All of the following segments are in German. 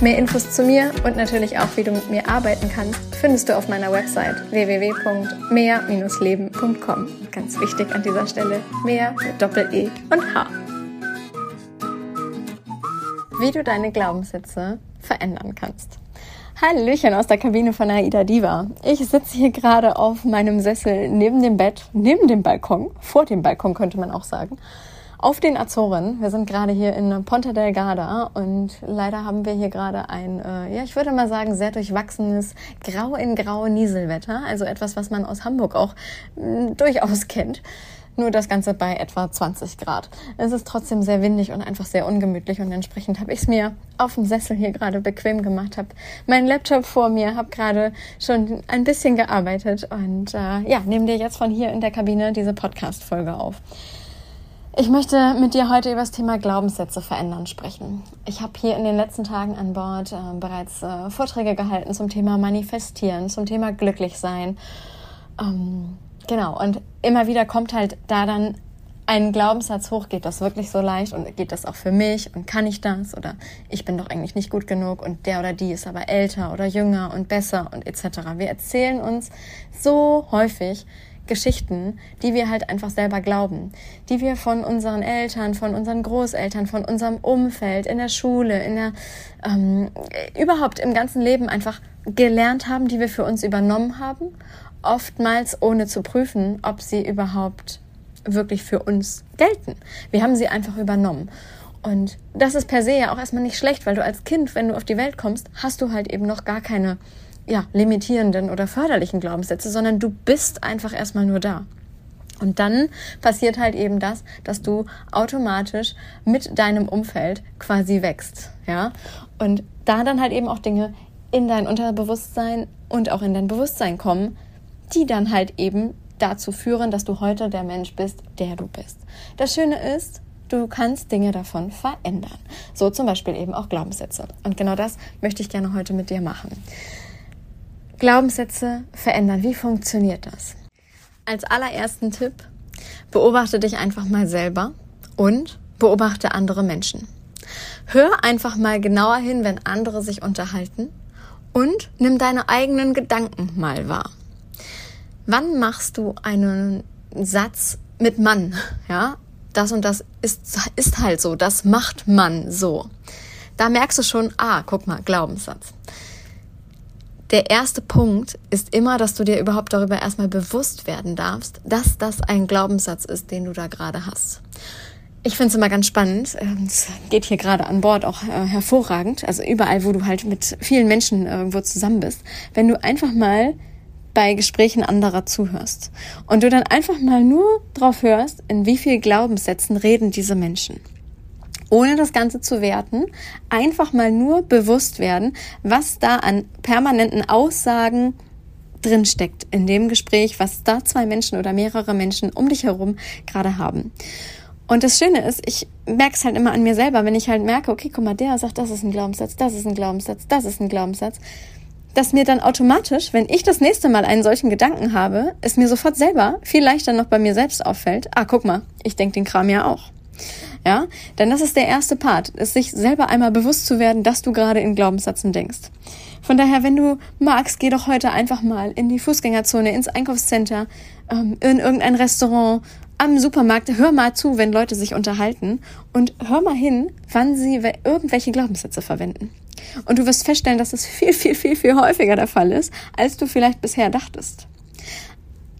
Mehr Infos zu mir und natürlich auch, wie du mit mir arbeiten kannst, findest du auf meiner Website www.mehr-leben.com. Ganz wichtig an dieser Stelle, mehr mit Doppel-E und H. Wie du deine Glaubenssätze verändern kannst. Hallöchen aus der Kabine von Aida Diva. Ich sitze hier gerade auf meinem Sessel neben dem Bett, neben dem Balkon, vor dem Balkon könnte man auch sagen auf den Azoren. Wir sind gerade hier in Ponta Delgada und leider haben wir hier gerade ein, äh, ja, ich würde mal sagen, sehr durchwachsenes Grau in Grau Nieselwetter. Also etwas, was man aus Hamburg auch mh, mm, durchaus kennt. Nur das Ganze bei etwa 20 Grad. Es ist trotzdem sehr windig und einfach sehr ungemütlich und entsprechend habe ich es mir auf dem Sessel hier gerade bequem gemacht, habe meinen Laptop vor mir, habe gerade schon ein bisschen gearbeitet und äh, ja, nehme dir jetzt von hier in der Kabine diese Podcast-Folge auf. Ich möchte mit dir heute über das Thema Glaubenssätze verändern sprechen. Ich habe hier in den letzten Tagen an Bord äh, bereits äh, Vorträge gehalten zum Thema Manifestieren, zum Thema Glücklichsein. Ähm, genau, und immer wieder kommt halt da dann ein Glaubenssatz hoch, geht das wirklich so leicht und geht das auch für mich und kann ich das oder ich bin doch eigentlich nicht gut genug und der oder die ist aber älter oder jünger und besser und etc. Wir erzählen uns so häufig, Geschichten, die wir halt einfach selber glauben, die wir von unseren Eltern, von unseren Großeltern, von unserem Umfeld, in der Schule, in der ähm, überhaupt im ganzen Leben einfach gelernt haben, die wir für uns übernommen haben, oftmals ohne zu prüfen, ob sie überhaupt wirklich für uns gelten. Wir haben sie einfach übernommen. Und das ist per se ja auch erstmal nicht schlecht, weil du als Kind, wenn du auf die Welt kommst, hast du halt eben noch gar keine ja, limitierenden oder förderlichen Glaubenssätze, sondern du bist einfach erstmal nur da. Und dann passiert halt eben das, dass du automatisch mit deinem Umfeld quasi wächst, ja. Und da dann halt eben auch Dinge in dein Unterbewusstsein und auch in dein Bewusstsein kommen, die dann halt eben dazu führen, dass du heute der Mensch bist, der du bist. Das Schöne ist, du kannst Dinge davon verändern. So zum Beispiel eben auch Glaubenssätze. Und genau das möchte ich gerne heute mit dir machen. Glaubenssätze verändern. Wie funktioniert das? Als allerersten Tipp, beobachte dich einfach mal selber und beobachte andere Menschen. Hör einfach mal genauer hin, wenn andere sich unterhalten und nimm deine eigenen Gedanken mal wahr. Wann machst du einen Satz mit Mann? Ja, das und das ist, ist halt so, das macht man so. Da merkst du schon, ah, guck mal, Glaubenssatz der erste Punkt ist immer, dass du dir überhaupt darüber erstmal bewusst werden darfst, dass das ein Glaubenssatz ist, den du da gerade hast. Ich finde es immer ganz spannend. Ähm, es geht hier gerade an Bord auch äh, hervorragend. Also überall, wo du halt mit vielen Menschen irgendwo zusammen bist. Wenn du einfach mal bei Gesprächen anderer zuhörst und du dann einfach mal nur drauf hörst, in wie viel Glaubenssätzen reden diese Menschen ohne das Ganze zu werten, einfach mal nur bewusst werden, was da an permanenten Aussagen drinsteckt in dem Gespräch, was da zwei Menschen oder mehrere Menschen um dich herum gerade haben. Und das Schöne ist, ich merke es halt immer an mir selber, wenn ich halt merke, okay, guck mal, der sagt, das ist ein Glaubenssatz, das ist ein Glaubenssatz, das ist ein Glaubenssatz, dass mir dann automatisch, wenn ich das nächste Mal einen solchen Gedanken habe, es mir sofort selber viel leichter noch bei mir selbst auffällt, ah, guck mal, ich denke den Kram ja auch. Ja, denn das ist der erste Part, ist sich selber einmal bewusst zu werden, dass du gerade in Glaubenssätzen denkst. Von daher, wenn du magst, geh doch heute einfach mal in die Fußgängerzone, ins Einkaufscenter, ähm, in irgendein Restaurant, am Supermarkt. Hör mal zu, wenn Leute sich unterhalten und hör mal hin, wann sie irgendwelche Glaubenssätze verwenden. Und du wirst feststellen, dass es viel, viel, viel, viel häufiger der Fall ist, als du vielleicht bisher dachtest.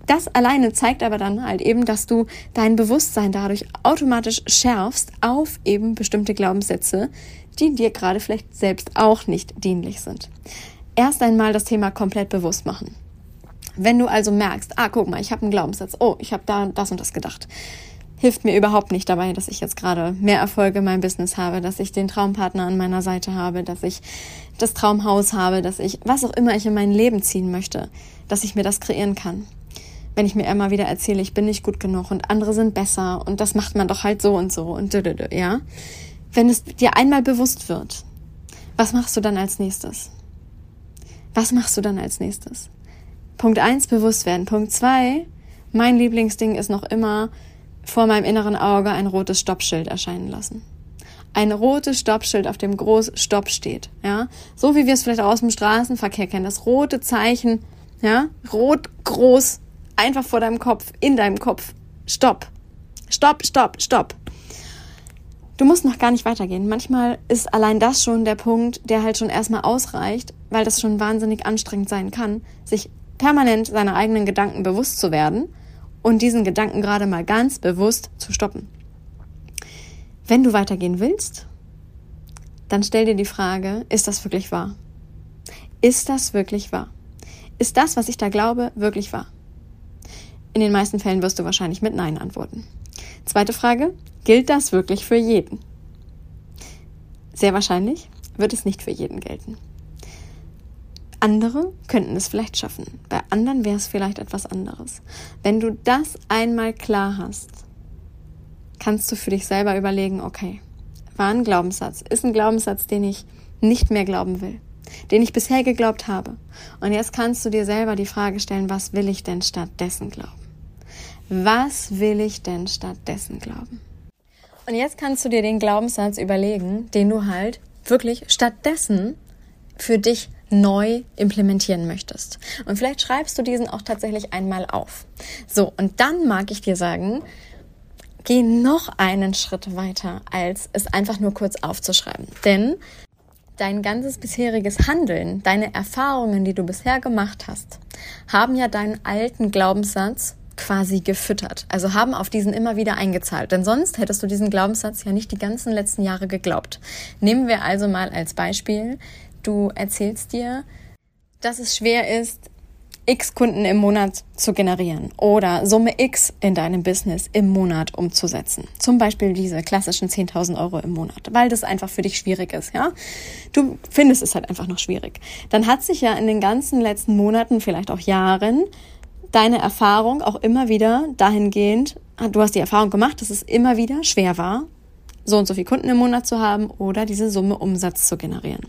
Das alleine zeigt aber dann halt eben, dass du dein Bewusstsein dadurch automatisch schärfst auf eben bestimmte Glaubenssätze, die dir gerade vielleicht selbst auch nicht dienlich sind. Erst einmal das Thema komplett bewusst machen. Wenn du also merkst, ah, guck mal, ich habe einen Glaubenssatz, oh, ich habe da das und das gedacht, hilft mir überhaupt nicht dabei, dass ich jetzt gerade mehr Erfolge in meinem Business habe, dass ich den Traumpartner an meiner Seite habe, dass ich das Traumhaus habe, dass ich was auch immer ich in mein Leben ziehen möchte, dass ich mir das kreieren kann wenn ich mir immer wieder erzähle, ich bin nicht gut genug und andere sind besser und das macht man doch halt so und so und ja. Wenn es dir einmal bewusst wird, was machst du dann als nächstes? Was machst du dann als nächstes? Punkt eins bewusst werden. Punkt zwei mein Lieblingsding ist noch immer vor meinem inneren Auge ein rotes Stoppschild erscheinen lassen. Ein rotes Stoppschild, auf dem groß Stopp steht, ja. So wie wir es vielleicht aus dem Straßenverkehr kennen. Das rote Zeichen, ja. Rot, groß, einfach vor deinem Kopf, in deinem Kopf. Stopp. Stopp, stopp, stopp. Du musst noch gar nicht weitergehen. Manchmal ist allein das schon der Punkt, der halt schon erstmal ausreicht, weil das schon wahnsinnig anstrengend sein kann, sich permanent seiner eigenen Gedanken bewusst zu werden und diesen Gedanken gerade mal ganz bewusst zu stoppen. Wenn du weitergehen willst, dann stell dir die Frage, ist das wirklich wahr? Ist das wirklich wahr? Ist das, was ich da glaube, wirklich wahr? In den meisten Fällen wirst du wahrscheinlich mit Nein antworten. Zweite Frage, gilt das wirklich für jeden? Sehr wahrscheinlich wird es nicht für jeden gelten. Andere könnten es vielleicht schaffen. Bei anderen wäre es vielleicht etwas anderes. Wenn du das einmal klar hast, kannst du für dich selber überlegen, okay, war ein Glaubenssatz, ist ein Glaubenssatz, den ich nicht mehr glauben will, den ich bisher geglaubt habe. Und jetzt kannst du dir selber die Frage stellen, was will ich denn stattdessen glauben? Was will ich denn stattdessen glauben? Und jetzt kannst du dir den Glaubenssatz überlegen, den du halt wirklich stattdessen für dich neu implementieren möchtest. Und vielleicht schreibst du diesen auch tatsächlich einmal auf. So, und dann mag ich dir sagen, geh noch einen Schritt weiter, als es einfach nur kurz aufzuschreiben. Denn dein ganzes bisheriges Handeln, deine Erfahrungen, die du bisher gemacht hast, haben ja deinen alten Glaubenssatz quasi gefüttert. Also haben auf diesen immer wieder eingezahlt. Denn sonst hättest du diesen Glaubenssatz ja nicht die ganzen letzten Jahre geglaubt. Nehmen wir also mal als Beispiel Du erzählst dir, dass es schwer ist, X Kunden im Monat zu generieren oder Summe X in deinem Business im Monat umzusetzen. Zum Beispiel diese klassischen 10.000 Euro im Monat, weil das einfach für dich schwierig ist, ja? Du findest es halt einfach noch schwierig. Dann hat sich ja in den ganzen letzten Monaten, vielleicht auch Jahren, deine Erfahrung auch immer wieder dahingehend, du hast die Erfahrung gemacht, dass es immer wieder schwer war, so und so viele Kunden im Monat zu haben oder diese Summe Umsatz zu generieren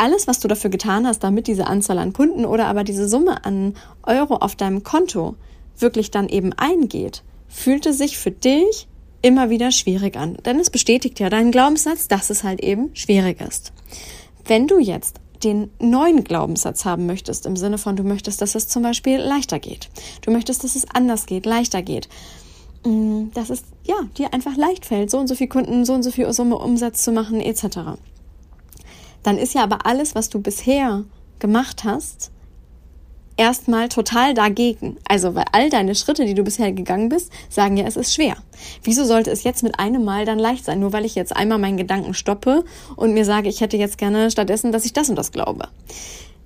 alles, was du dafür getan hast, damit diese Anzahl an Kunden oder aber diese Summe an Euro auf deinem Konto wirklich dann eben eingeht, fühlte sich für dich immer wieder schwierig an. Denn es bestätigt ja deinen Glaubenssatz, dass es halt eben schwierig ist. Wenn du jetzt den neuen Glaubenssatz haben möchtest, im Sinne von, du möchtest, dass es zum Beispiel leichter geht. Du möchtest, dass es anders geht, leichter geht. Mm, dass es, ja, dir einfach leicht fällt, so und so viel Kunden, so und so viel Summe Umsatz zu machen, etc dann ist ja aber alles, was du bisher gemacht hast, erstmal total dagegen. Also, weil all deine Schritte, die du bisher gegangen bist, sagen ja, es ist schwer. Wieso sollte es jetzt mit einem Mal dann leicht sein? Nur weil ich jetzt einmal meinen Gedanken stoppe und mir sage, ich hätte jetzt gerne stattdessen, dass ich das und das glaube.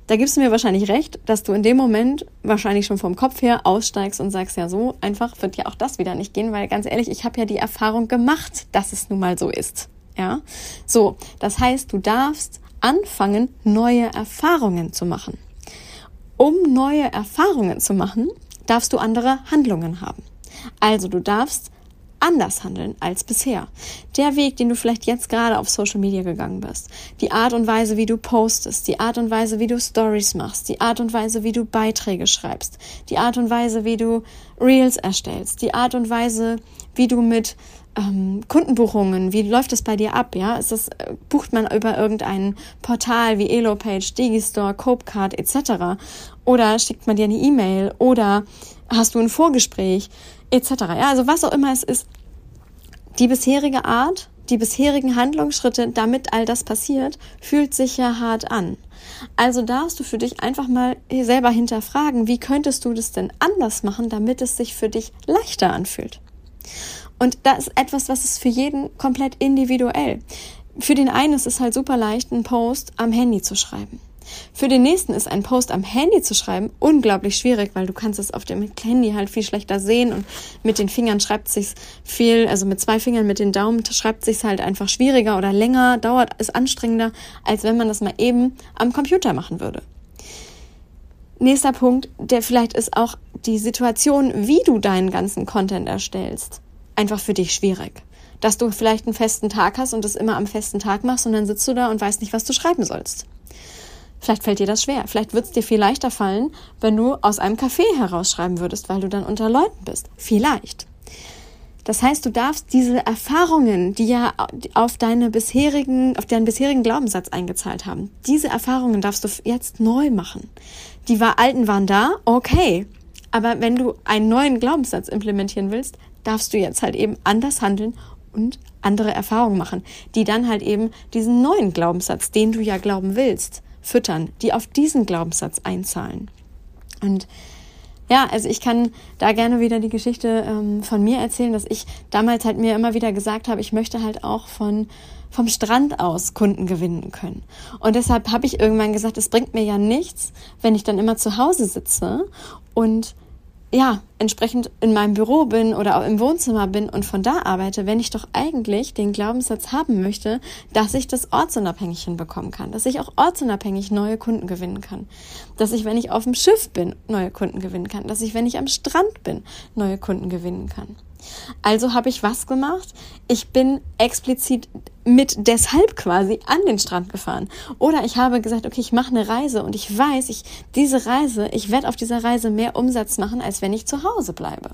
Da gibst du mir wahrscheinlich recht, dass du in dem Moment wahrscheinlich schon vom Kopf her aussteigst und sagst, ja, so einfach wird ja auch das wieder nicht gehen, weil ganz ehrlich, ich habe ja die Erfahrung gemacht, dass es nun mal so ist. Ja, so, das heißt, du darfst anfangen, neue Erfahrungen zu machen. Um neue Erfahrungen zu machen, darfst du andere Handlungen haben. Also du darfst anders handeln als bisher. Der Weg, den du vielleicht jetzt gerade auf Social Media gegangen bist, die Art und Weise, wie du postest, die Art und Weise, wie du Stories machst, die Art und Weise, wie du Beiträge schreibst, die Art und Weise, wie du Reels erstellst, die Art und Weise, wie du mit ähm, Kundenbuchungen, wie läuft das bei dir ab? Ja, ist das, äh, bucht man über irgendein Portal wie Elopage, Digistore, Copecard etc. Oder schickt man dir eine E-Mail oder hast du ein Vorgespräch etc. Ja, also was auch immer es ist, die bisherige Art, die bisherigen Handlungsschritte, damit all das passiert, fühlt sich ja hart an. Also darfst du für dich einfach mal selber hinterfragen, wie könntest du das denn anders machen, damit es sich für dich leichter anfühlt. Und das ist etwas, was ist für jeden komplett individuell. Für den einen ist es halt super leicht, einen Post am Handy zu schreiben. Für den nächsten ist ein Post am Handy zu schreiben unglaublich schwierig, weil du kannst es auf dem Handy halt viel schlechter sehen und mit den Fingern schreibt sich's viel, also mit zwei Fingern mit den Daumen schreibt sich's halt einfach schwieriger oder länger, dauert es anstrengender, als wenn man das mal eben am Computer machen würde. Nächster Punkt, der vielleicht ist auch die Situation, wie du deinen ganzen Content erstellst, einfach für dich schwierig. Dass du vielleicht einen festen Tag hast und das immer am festen Tag machst und dann sitzt du da und weißt nicht, was du schreiben sollst. Vielleicht fällt dir das schwer. Vielleicht wird es dir viel leichter fallen, wenn du aus einem Café herausschreiben würdest, weil du dann unter Leuten bist. Vielleicht. Das heißt, du darfst diese Erfahrungen, die ja auf deine bisherigen, auf deinen bisherigen Glaubenssatz eingezahlt haben, diese Erfahrungen darfst du jetzt neu machen. Die war, alten waren da, okay. Aber wenn du einen neuen Glaubenssatz implementieren willst, darfst du jetzt halt eben anders handeln und andere Erfahrungen machen, die dann halt eben diesen neuen Glaubenssatz, den du ja glauben willst, füttern, die auf diesen Glaubenssatz einzahlen. Und ja, also ich kann da gerne wieder die Geschichte ähm, von mir erzählen, dass ich damals halt mir immer wieder gesagt habe, ich möchte halt auch von vom Strand aus Kunden gewinnen können. Und deshalb habe ich irgendwann gesagt, es bringt mir ja nichts, wenn ich dann immer zu Hause sitze und ja, entsprechend in meinem Büro bin oder auch im Wohnzimmer bin und von da arbeite, wenn ich doch eigentlich den Glaubenssatz haben möchte, dass ich das ortsunabhängig hinbekommen kann, dass ich auch ortsunabhängig neue Kunden gewinnen kann, dass ich, wenn ich auf dem Schiff bin, neue Kunden gewinnen kann, dass ich, wenn ich am Strand bin, neue Kunden gewinnen kann. Also habe ich was gemacht? Ich bin explizit mit deshalb quasi an den Strand gefahren. Oder ich habe gesagt, okay, ich mache eine Reise und ich weiß, ich diese Reise, ich werde auf dieser Reise mehr Umsatz machen, als wenn ich zu Hause bleibe.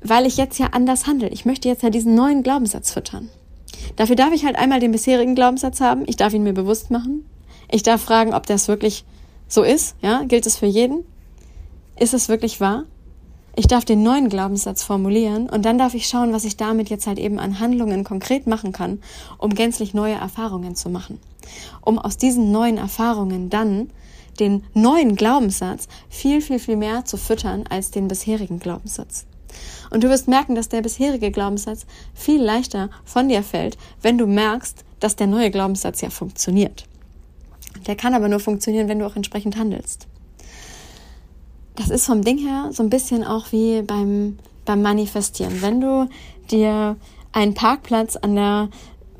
Weil ich jetzt ja anders handle. Ich möchte jetzt ja diesen neuen Glaubenssatz füttern. Dafür darf ich halt einmal den bisherigen Glaubenssatz haben. Ich darf ihn mir bewusst machen. Ich darf fragen, ob das wirklich so ist. Ja, gilt es für jeden? Ist es wirklich wahr? Ich darf den neuen Glaubenssatz formulieren und dann darf ich schauen, was ich damit jetzt halt eben an Handlungen konkret machen kann, um gänzlich neue Erfahrungen zu machen. Um aus diesen neuen Erfahrungen dann den neuen Glaubenssatz viel, viel, viel mehr zu füttern als den bisherigen Glaubenssatz. Und du wirst merken, dass der bisherige Glaubenssatz viel leichter von dir fällt, wenn du merkst, dass der neue Glaubenssatz ja funktioniert. Der kann aber nur funktionieren, wenn du auch entsprechend handelst das ist vom Ding her so ein bisschen auch wie beim, beim Manifestieren. Wenn du dir einen Parkplatz an der,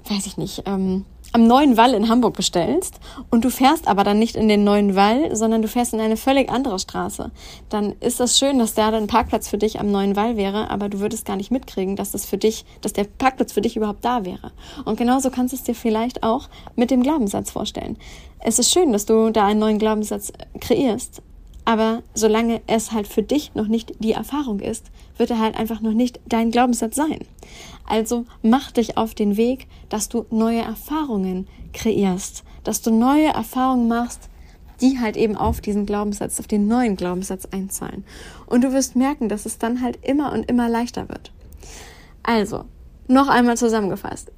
weiß ich nicht, ähm, am neuen Wall in Hamburg bestellst und du fährst aber dann nicht in den neuen Wall, sondern du fährst in eine völlig andere Straße, dann ist das schön, dass da ein Parkplatz für dich am neuen Wall wäre, aber du würdest gar nicht mitkriegen, dass das für dich, dass der Parkplatz für dich überhaupt da wäre. Und genauso kannst du es dir vielleicht auch mit dem Glaubenssatz vorstellen. Es ist schön, dass du da einen neuen Glaubenssatz kreierst, aber solange es halt für dich noch nicht die Erfahrung ist, wird er halt einfach noch nicht dein Glaubenssatz sein. Also mach dich auf den Weg, dass du neue Erfahrungen kreierst, dass du neue Erfahrungen machst, die halt eben auf diesen Glaubenssatz, auf den neuen Glaubenssatz einzahlen. Und du wirst merken, dass es dann halt immer und immer leichter wird. Also, noch einmal zusammengefasst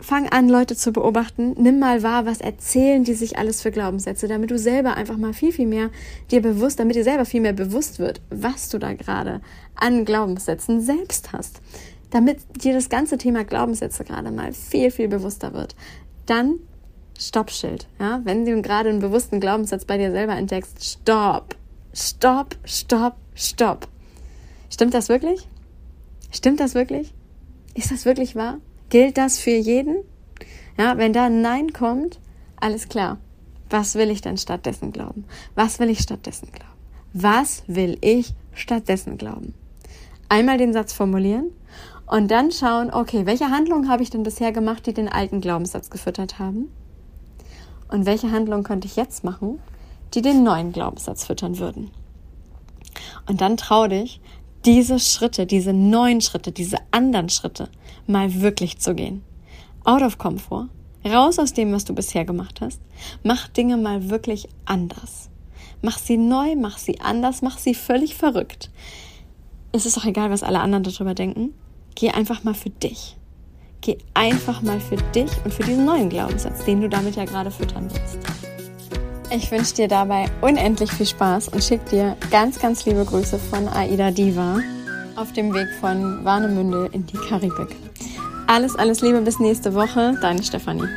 fang an, Leute zu beobachten. Nimm mal wahr, was erzählen die sich alles für Glaubenssätze, damit du selber einfach mal viel, viel mehr dir bewusst, damit dir selber viel mehr bewusst wird, was du da gerade an Glaubenssätzen selbst hast. Damit dir das ganze Thema Glaubenssätze gerade mal viel, viel bewusster wird. Dann Stoppschild. Ja? Wenn du gerade einen bewussten Glaubenssatz bei dir selber entdeckst, stopp, stopp, stopp, stopp. Stimmt das wirklich? Stimmt das wirklich? Ist das wirklich wahr? Gilt das für jeden? Ja, wenn da ein Nein kommt, alles klar. Was will ich denn stattdessen glauben? Was will ich stattdessen glauben? Was will ich stattdessen glauben? Einmal den Satz formulieren und dann schauen, okay, welche Handlungen habe ich denn bisher gemacht, die den alten Glaubenssatz gefüttert haben? Und welche Handlungen könnte ich jetzt machen, die den neuen Glaubenssatz füttern würden? Und dann trau dich, diese Schritte, diese neuen Schritte, diese anderen Schritte mal wirklich zu gehen. Out of Comfort, raus aus dem, was du bisher gemacht hast. Mach Dinge mal wirklich anders. Mach sie neu, mach sie anders, mach sie völlig verrückt. Es ist doch egal, was alle anderen darüber denken. Geh einfach mal für dich. Geh einfach mal für dich und für diesen neuen Glaubenssatz, den du damit ja gerade füttern willst. Ich wünsche dir dabei unendlich viel Spaß und schicke dir ganz, ganz liebe Grüße von Aida Diva auf dem Weg von Warnemünde in die Karibik. Alles, alles Liebe bis nächste Woche, deine Stefanie.